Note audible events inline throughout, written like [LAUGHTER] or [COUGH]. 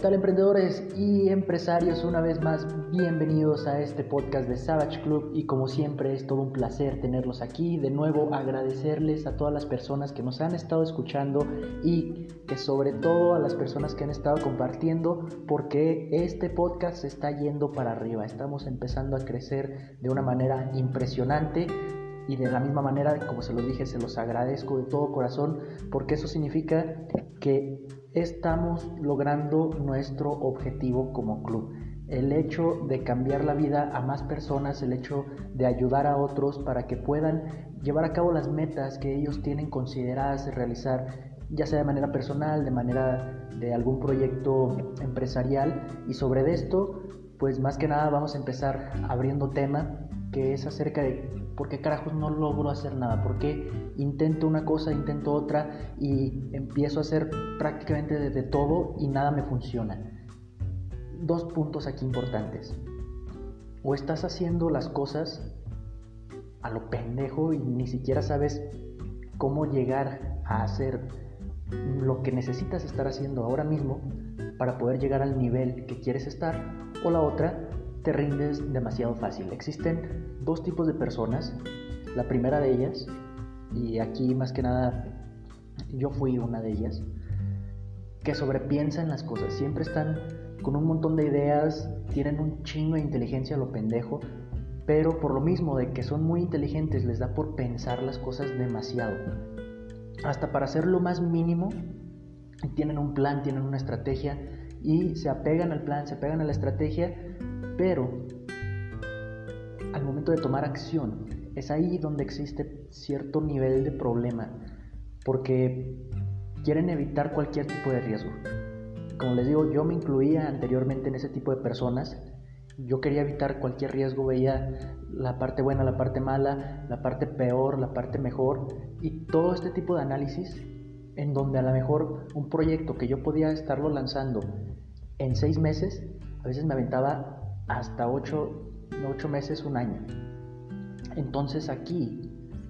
tal emprendedores y empresarios? Una vez más, bienvenidos a este podcast de Savage Club y como siempre es todo un placer tenerlos aquí. De nuevo agradecerles a todas las personas que nos han estado escuchando y que sobre todo a las personas que han estado compartiendo porque este podcast se está yendo para arriba. Estamos empezando a crecer de una manera impresionante y de la misma manera, como se los dije, se los agradezco de todo corazón porque eso significa que estamos logrando nuestro objetivo como club. El hecho de cambiar la vida a más personas, el hecho de ayudar a otros para que puedan llevar a cabo las metas que ellos tienen consideradas de realizar, ya sea de manera personal, de manera de algún proyecto empresarial. Y sobre esto, pues más que nada vamos a empezar abriendo tema que es acerca de por qué carajos no logro hacer nada, por qué intento una cosa, intento otra y empiezo a hacer prácticamente de todo y nada me funciona. Dos puntos aquí importantes. O estás haciendo las cosas a lo pendejo y ni siquiera sabes cómo llegar a hacer lo que necesitas estar haciendo ahora mismo para poder llegar al nivel que quieres estar. O la otra, te rindes demasiado fácil. Existen dos tipos de personas. La primera de ellas, y aquí más que nada yo fui una de ellas, que sobrepiensa en las cosas. Siempre están con un montón de ideas, tienen un chingo de inteligencia lo pendejo, pero por lo mismo de que son muy inteligentes les da por pensar las cosas demasiado. Hasta para hacer lo más mínimo, tienen un plan, tienen una estrategia y se apegan al plan, se apegan a la estrategia pero al momento de tomar acción, es ahí donde existe cierto nivel de problema, porque quieren evitar cualquier tipo de riesgo. Como les digo, yo me incluía anteriormente en ese tipo de personas. Yo quería evitar cualquier riesgo, veía la parte buena, la parte mala, la parte peor, la parte mejor y todo este tipo de análisis en donde a lo mejor un proyecto que yo podía estarlo lanzando en seis meses, a veces me aventaba hasta 8, meses, un año. Entonces aquí,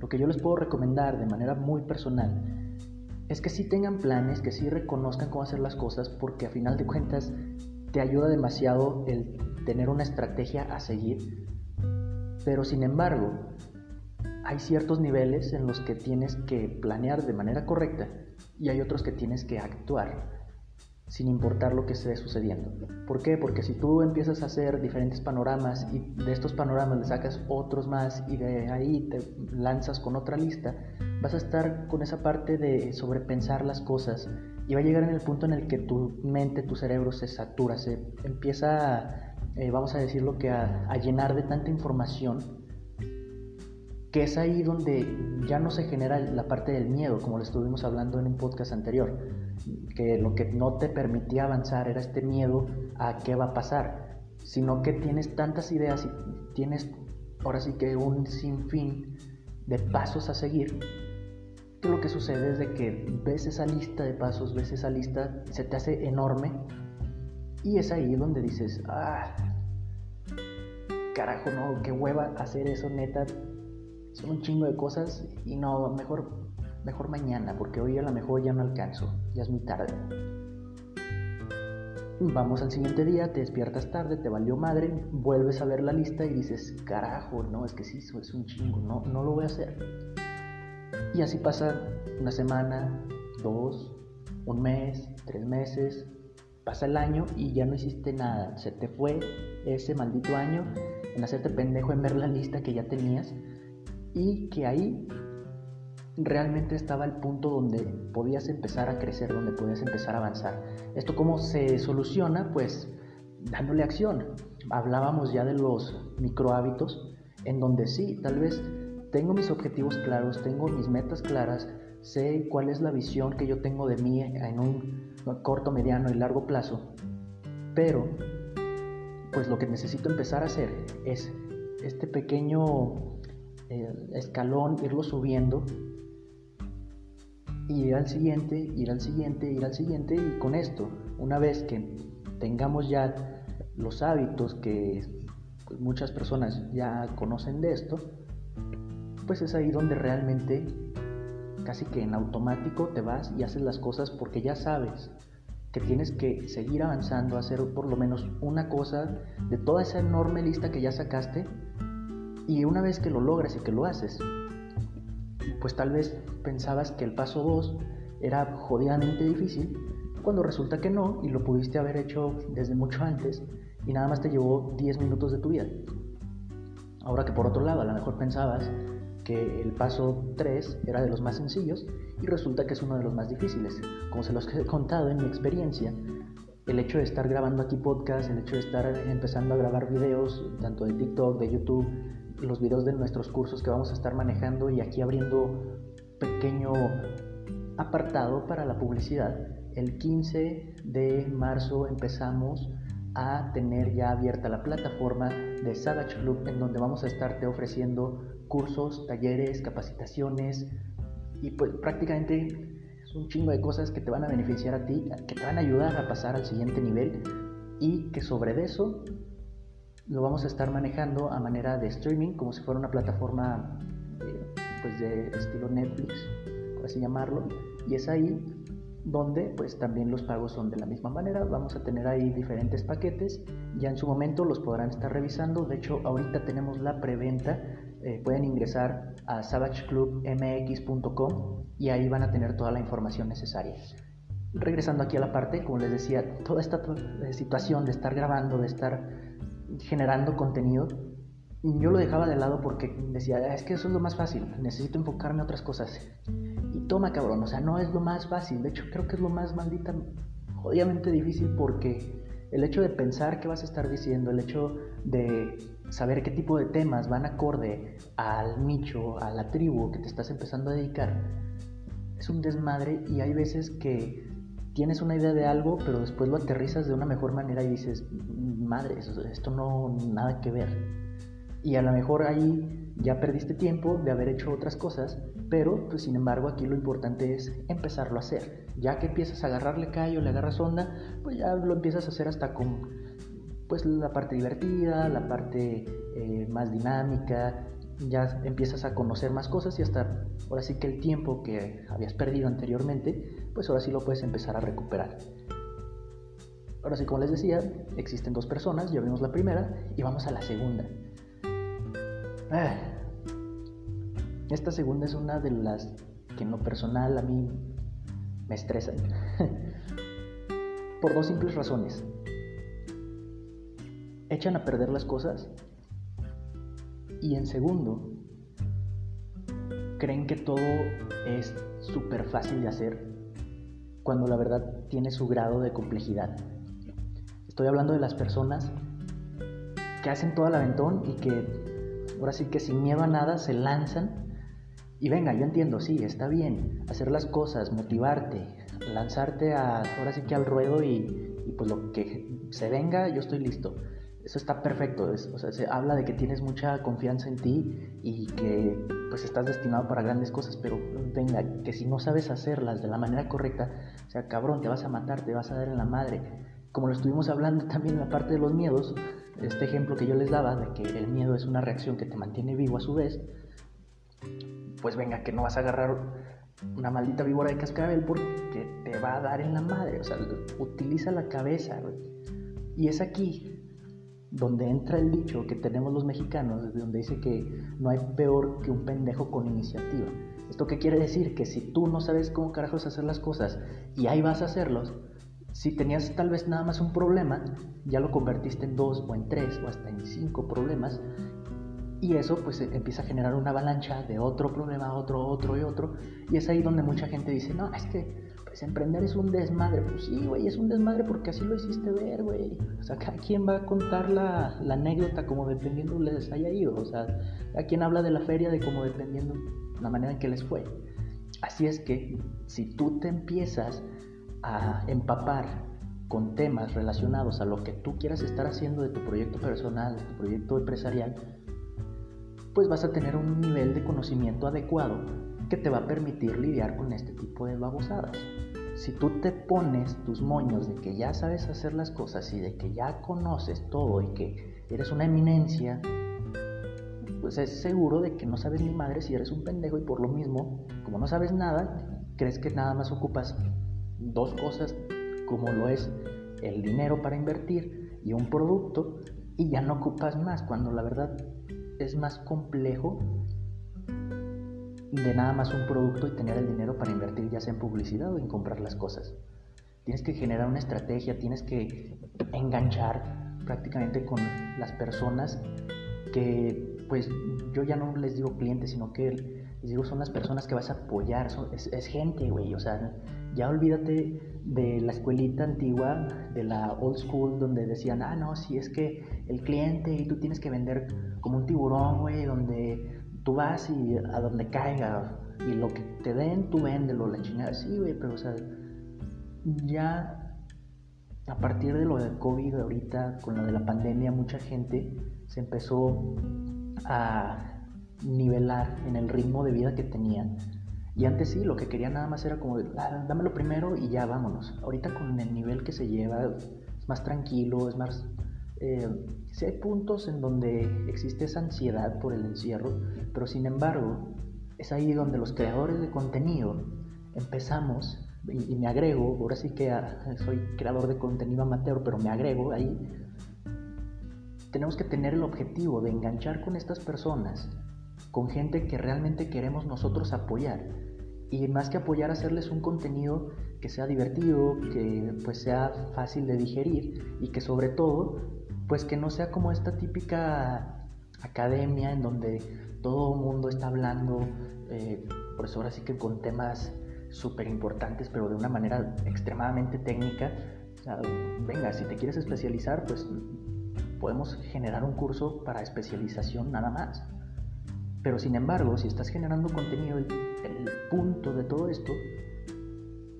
lo que yo les puedo recomendar de manera muy personal es que sí tengan planes, que sí reconozcan cómo hacer las cosas, porque a final de cuentas te ayuda demasiado el tener una estrategia a seguir. Pero sin embargo, hay ciertos niveles en los que tienes que planear de manera correcta y hay otros que tienes que actuar sin importar lo que esté sucediendo. ¿Por qué? Porque si tú empiezas a hacer diferentes panoramas y de estos panoramas le sacas otros más y de ahí te lanzas con otra lista, vas a estar con esa parte de sobrepensar las cosas y va a llegar en el punto en el que tu mente, tu cerebro se satura, se empieza, eh, vamos a decirlo que a llenar de tanta información que es ahí donde ya no se genera la parte del miedo, como lo estuvimos hablando en un podcast anterior, que lo que no te permitía avanzar era este miedo a qué va a pasar, sino que tienes tantas ideas y tienes ahora sí que un sinfín de pasos a seguir, que lo que sucede es de que ves esa lista de pasos, ves esa lista, se te hace enorme y es ahí donde dices, ah, carajo, no, qué hueva hacer eso, neta, son un chingo de cosas y no, mejor, mejor mañana, porque hoy a lo mejor ya no alcanzo, ya es muy tarde. Vamos al siguiente día, te despiertas tarde, te valió madre, vuelves a ver la lista y dices, carajo, no, es que sí, eso es un chingo, no, no lo voy a hacer. Y así pasa una semana, dos, un mes, tres meses, pasa el año y ya no hiciste nada. Se te fue ese maldito año en hacerte pendejo en ver la lista que ya tenías y que ahí realmente estaba el punto donde podías empezar a crecer, donde podías empezar a avanzar. ¿Esto cómo se soluciona? Pues dándole acción. Hablábamos ya de los micro hábitos, en donde sí, tal vez tengo mis objetivos claros, tengo mis metas claras, sé cuál es la visión que yo tengo de mí en un corto, mediano y largo plazo, pero pues lo que necesito empezar a hacer es este pequeño el escalón, irlo subiendo, ir al siguiente, ir al siguiente, ir al siguiente y con esto, una vez que tengamos ya los hábitos que pues, muchas personas ya conocen de esto, pues es ahí donde realmente casi que en automático te vas y haces las cosas porque ya sabes que tienes que seguir avanzando, hacer por lo menos una cosa de toda esa enorme lista que ya sacaste y una vez que lo logras y que lo haces, pues tal vez pensabas que el paso 2 era jodidamente difícil, cuando resulta que no y lo pudiste haber hecho desde mucho antes y nada más te llevó 10 minutos de tu vida. Ahora que por otro lado a lo mejor pensabas que el paso 3 era de los más sencillos y resulta que es uno de los más difíciles. Como se los he contado en mi experiencia, el hecho de estar grabando aquí podcast, el hecho de estar empezando a grabar videos, tanto de TikTok, de YouTube, los videos de nuestros cursos que vamos a estar manejando y aquí abriendo pequeño apartado para la publicidad. El 15 de marzo empezamos a tener ya abierta la plataforma de Savage Club en donde vamos a estarte ofreciendo cursos, talleres, capacitaciones y pues prácticamente es un chingo de cosas que te van a beneficiar a ti, que te van a ayudar a pasar al siguiente nivel y que sobre eso lo vamos a estar manejando a manera de streaming, como si fuera una plataforma eh, pues de estilo Netflix, por así llamarlo, y es ahí donde pues también los pagos son de la misma manera, vamos a tener ahí diferentes paquetes, ya en su momento los podrán estar revisando, de hecho ahorita tenemos la preventa, eh, pueden ingresar a savageclubmx.com y ahí van a tener toda la información necesaria. Regresando aquí a la parte, como les decía, toda esta eh, situación de estar grabando, de estar generando contenido, yo lo dejaba de lado porque decía, es que eso es lo más fácil, necesito enfocarme a otras cosas. Y toma cabrón, o sea, no es lo más fácil, de hecho creo que es lo más maldita, jodidamente difícil porque el hecho de pensar qué vas a estar diciendo, el hecho de saber qué tipo de temas van acorde al nicho, a la tribu que te estás empezando a dedicar, es un desmadre y hay veces que tienes una idea de algo, pero después lo aterrizas de una mejor manera y dices, madre, esto no nada que ver. Y a lo mejor ahí ya perdiste tiempo de haber hecho otras cosas, pero pues sin embargo aquí lo importante es empezarlo a hacer. Ya que empiezas a agarrarle callo, le agarras onda, pues ya lo empiezas a hacer hasta con pues la parte divertida, la parte eh, más dinámica, ya empiezas a conocer más cosas y hasta ahora sí que el tiempo que habías perdido anteriormente, pues ahora sí lo puedes empezar a recuperar. Ahora sí, como les decía, existen dos personas, ya vimos la primera y vamos a la segunda. Ah, esta segunda es una de las que en lo personal a mí me estresan. [LAUGHS] Por dos simples razones. Echan a perder las cosas y en segundo, creen que todo es súper fácil de hacer cuando la verdad tiene su grado de complejidad. Estoy hablando de las personas que hacen todo el aventón y que ahora sí que sin miedo a nada se lanzan. Y venga, yo entiendo, sí, está bien hacer las cosas, motivarte, lanzarte a, ahora sí que al ruedo y, y pues lo que se venga, yo estoy listo eso está perfecto. o sea, se habla de que tienes mucha confianza en ti y que pues estás destinado para grandes cosas, pero venga, que si no sabes hacerlas de la manera correcta, o sea, cabrón, te vas a matar, te vas a dar en la madre. Como lo estuvimos hablando también en la parte de los miedos, este ejemplo que yo les daba de que el miedo es una reacción que te mantiene vivo a su vez, pues venga, que no vas a agarrar una maldita víbora de cascabel porque te va a dar en la madre. O sea, utiliza la cabeza, Y es aquí donde entra el dicho que tenemos los mexicanos, donde dice que no hay peor que un pendejo con iniciativa. ¿Esto qué quiere decir? Que si tú no sabes cómo carajos hacer las cosas y ahí vas a hacerlos, si tenías tal vez nada más un problema, ya lo convertiste en dos o en tres o hasta en cinco problemas y eso pues empieza a generar una avalancha de otro problema, otro, otro y otro y es ahí donde mucha gente dice, no, es que pues emprender es un desmadre. Pues sí, güey, es un desmadre porque así lo hiciste ver, güey. O sea, cada quien va a contar la, anécdota como dependiendo les haya ido. O sea, a quien habla de la feria de como dependiendo la manera en que les fue. Así es que si tú te empiezas a empapar con temas relacionados a lo que tú quieras estar haciendo de tu proyecto personal, de tu proyecto empresarial, pues vas a tener un nivel de conocimiento adecuado que te va a permitir lidiar con este tipo de babosadas. Si tú te pones tus moños de que ya sabes hacer las cosas y de que ya conoces todo y que eres una eminencia, pues es seguro de que no sabes ni madre si eres un pendejo y por lo mismo, como no sabes nada, crees que nada más ocupas dos cosas como lo es el dinero para invertir y un producto y ya no ocupas más, cuando la verdad es más complejo de nada más un producto y tener el dinero para invertir ya sea en publicidad o en comprar las cosas. Tienes que generar una estrategia, tienes que enganchar prácticamente con las personas que pues yo ya no les digo clientes, sino que les digo son las personas que vas a apoyar, es, es, gente, güey, o sea, ya olvídate de la escuelita antigua, de la old school, donde decían, ah, no, si es que el cliente y tú tienes que vender como un tiburón, güey, donde tú vas y a donde caiga y lo que te den, tú véndelo, la chingada, sí, güey, pero o sea, ya a partir de lo del COVID ahorita, con lo de la pandemia, mucha gente se empezó a nivelar en el ritmo de vida que tenían. Y antes sí, lo que quería nada más era como, ah, dámelo primero y ya vámonos. Ahorita con el nivel que se lleva, es más tranquilo, es más... Eh, sí hay puntos en donde existe esa ansiedad por el encierro, pero sin embargo, es ahí donde los creadores de contenido empezamos, y, y me agrego, ahora sí que ah, soy creador de contenido amateur, pero me agrego ahí, tenemos que tener el objetivo de enganchar con estas personas, con gente que realmente queremos nosotros apoyar. Y más que apoyar, hacerles un contenido que sea divertido, que pues sea fácil de digerir y que sobre todo, pues que no sea como esta típica academia en donde todo el mundo está hablando, eh, pues ahora sí que con temas súper importantes, pero de una manera extremadamente técnica. venga, si te quieres especializar, pues podemos generar un curso para especialización nada más. Pero sin embargo, si estás generando contenido, el, punto de todo esto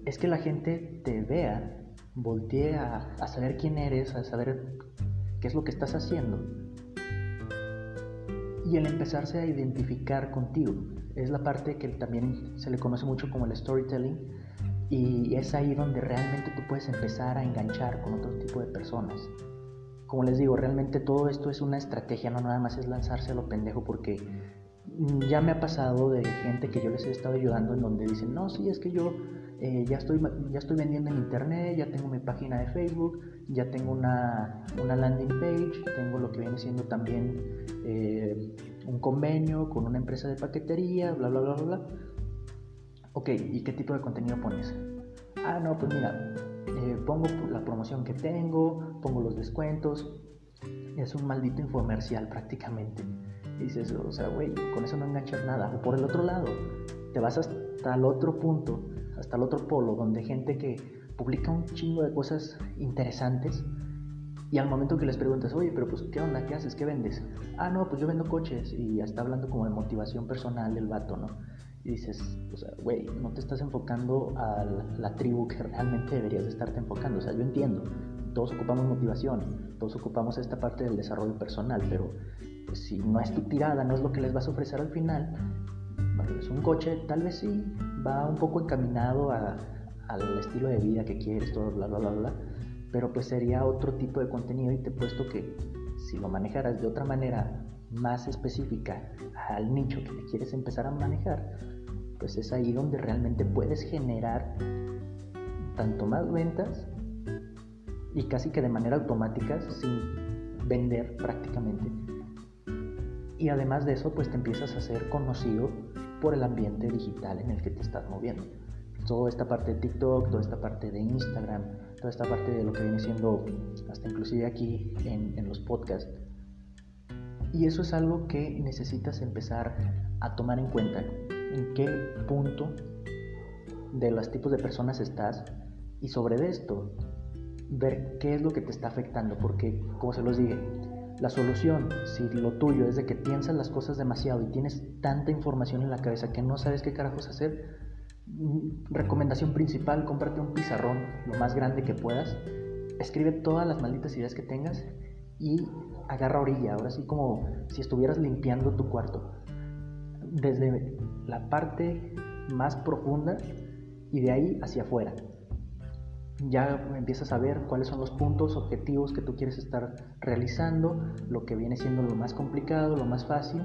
es que la gente te vea, voltee a, a saber quién eres, a saber qué es lo que estás haciendo. Y el empezarse a identificar contigo. Es la parte que también se le conoce mucho como el storytelling. Y es ahí donde realmente tú puedes empezar a enganchar con otro tipo de personas como les digo, realmente todo esto es una estrategia, no nada más es lanzarse a lo pendejo porque ya me ha pasado de gente que yo les he estado ayudando en donde dicen, no, sí, es que yo eh, ya, estoy, ya estoy vendiendo en internet, ya tengo mi página de Facebook, ya tengo una, una landing page, tengo lo que viene siendo también eh, un convenio con una empresa de paquetería, bla, bla, bla, bla, bla. Ok, ¿y qué tipo de contenido pones? Ah, no, pues mira, eh, pongo la promoción que tengo, pongo los descuentos. Es un maldito infomercial prácticamente. Dices, o sea, güey, con eso no enganchas nada. O por el otro lado, te vas hasta el otro punto, hasta el otro polo, donde gente que publica un chingo de cosas interesantes y al momento que les preguntas, oye, pero pues, ¿qué onda? ¿Qué haces? ¿Qué vendes? Ah, no, pues yo vendo coches y ya está hablando como de motivación personal el vato, ¿no? y dices, o sea, güey, no te estás enfocando a la, tribu que realmente deberías estarte enfocando. O sea, yo entiendo, todos ocupamos motivación, todos ocupamos esta parte del desarrollo personal, pero pues, si no es tu tirada, no es lo que les vas a ofrecer al final, bueno, es un coche, tal vez sí, va un poco encaminado al estilo de vida que quieres, todo, bla, bla, bla, bla, pero pues sería otro tipo de contenido y te he puesto que si lo manejaras de otra manera más específica al nicho que te quieres empezar a manejar, pues es ahí donde realmente puedes generar tanto más ventas y casi que de manera automática sin vender prácticamente. Y además de eso, pues te empiezas a ser conocido por el ambiente digital en el que te estás moviendo. Toda esta parte de TikTok, toda esta parte de Instagram, toda esta parte de lo que viene siendo hasta inclusive aquí en, en los podcasts. Y eso es algo que necesitas empezar a tomar en cuenta en qué punto de los tipos de personas estás y sobre esto ver qué es lo que te está afectando, porque como se los dije, la solución, si lo tuyo es de que piensas las cosas demasiado y tienes tanta información en la cabeza que no sabes qué carajos hacer, mm, recomendación principal, cómprate un pizarrón lo más grande que puedas, escribe todas las malditas ideas que tengas y agarra orilla, ahora sí como si estuvieras limpiando tu cuarto desde la parte más profunda y de ahí hacia afuera. Ya empiezas a ver cuáles son los puntos objetivos que tú quieres estar realizando, lo que viene siendo lo más complicado, lo más fácil,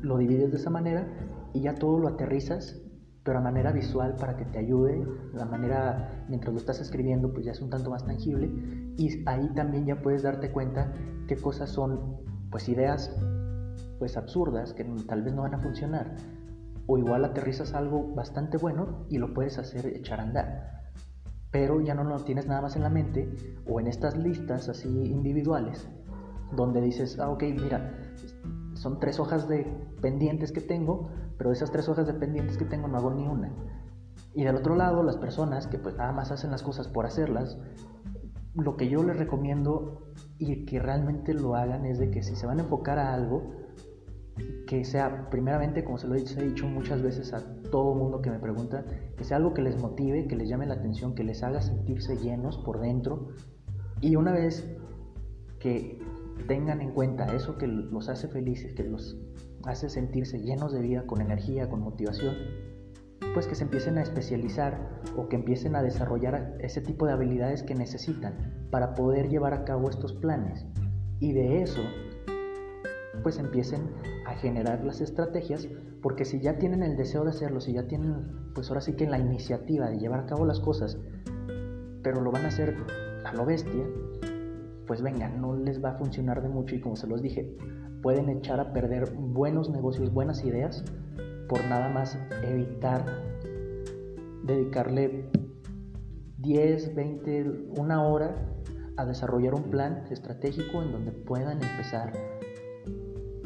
lo divides de esa manera y ya todo lo aterrizas pero a manera visual para que te ayude, la manera mientras lo estás escribiendo pues ya es un tanto más tangible y ahí también ya puedes darte cuenta qué cosas son pues ideas pues absurdas que tal vez no van a funcionar o igual aterrizas algo bastante bueno y lo puedes hacer echar a andar pero ya no lo tienes nada más en la mente o en estas listas así individuales donde dices ah ok mira son tres hojas de pendientes que tengo pero de esas tres hojas de pendientes que tengo no hago ni una. Y del otro lado, las personas que pues nada más hacen las cosas por hacerlas, lo que yo les recomiendo y que realmente lo hagan es de que si se van a enfocar a algo, que sea primeramente, como se lo he dicho, muchas veces a todo mundo que me pregunta, que sea algo que les motive, que les llame la atención, que les haga sentirse llenos por dentro. Y una vez que tengan en cuenta eso que los hace felices, que los hace sentirse llenos de vida, con energía, con motivación, pues que se empiecen a especializar o que empiecen a desarrollar ese tipo de habilidades que necesitan para poder llevar a cabo estos planes. Y de eso, pues empiecen a generar las estrategias, porque si ya tienen el deseo de hacerlo, si ya tienen, pues ahora sí que la iniciativa de llevar a cabo las cosas, pero lo van a hacer a lo bestia, pues venga, no les va a funcionar de mucho. Y como se los dije, pueden echar a perder buenos negocios, buenas ideas, por nada más evitar dedicarle 10, 20, una hora a desarrollar un plan estratégico en donde puedan empezar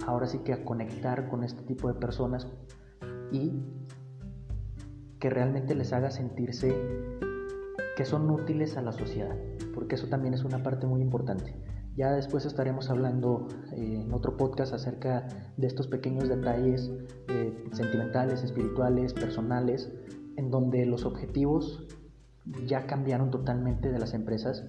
ahora sí que a conectar con este tipo de personas y que realmente les haga sentirse que son útiles a la sociedad, porque eso también es una parte muy importante. Ya después estaremos hablando eh, en otro podcast acerca de estos pequeños detalles eh, sentimentales, espirituales, personales, en donde los objetivos ya cambiaron totalmente de las empresas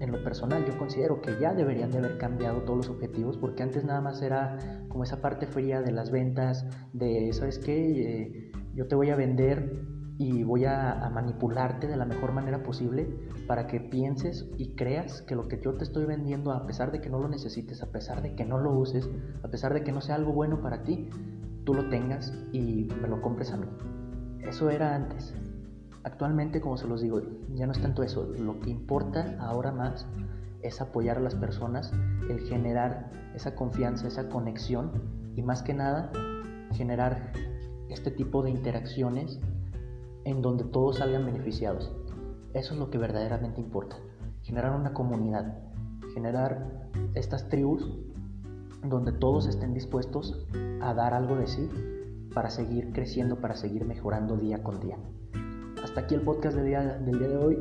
en lo personal yo considero que ya deberían de haber cambiado todos los objetivos porque antes nada más era como esa parte fría de las ventas, de, ¿sabes qué? Eh, yo te voy a vender y voy a, manipularte de la mejor manera posible para que pienses y creas que lo que yo te estoy vendiendo, a pesar de que no lo necesites, a pesar de que no lo uses, a pesar de que no sea algo bueno para ti, tú lo tengas y me lo compres a mí. Eso era antes. Actualmente, como se los digo, ya no es tanto eso. Lo que importa ahora más es apoyar a las personas, el generar esa confianza, esa conexión y más que nada generar este tipo de interacciones en donde todos salgan beneficiados. Eso es lo que verdaderamente importa. Generar una comunidad, generar estas tribus donde todos estén dispuestos a dar algo de sí para seguir creciendo, para seguir mejorando día con día. Hasta aquí el podcast del día, de hoy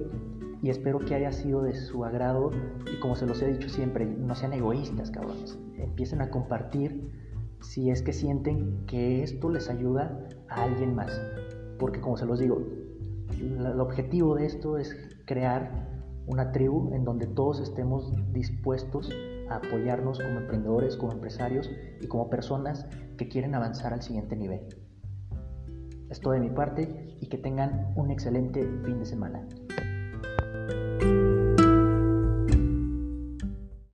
y espero que haya sido de su agrado y como se los he dicho siempre, no sean egoístas, cabrones. Empiecen a compartir si es que sienten que esto les ayuda a alguien más porque como se los digo, el objetivo de esto es crear una tribu en donde todos estemos dispuestos a apoyarnos como emprendedores, como empresarios y como personas que quieren avanzar al siguiente nivel. Es todo de mi parte y que tengan un excelente fin de semana.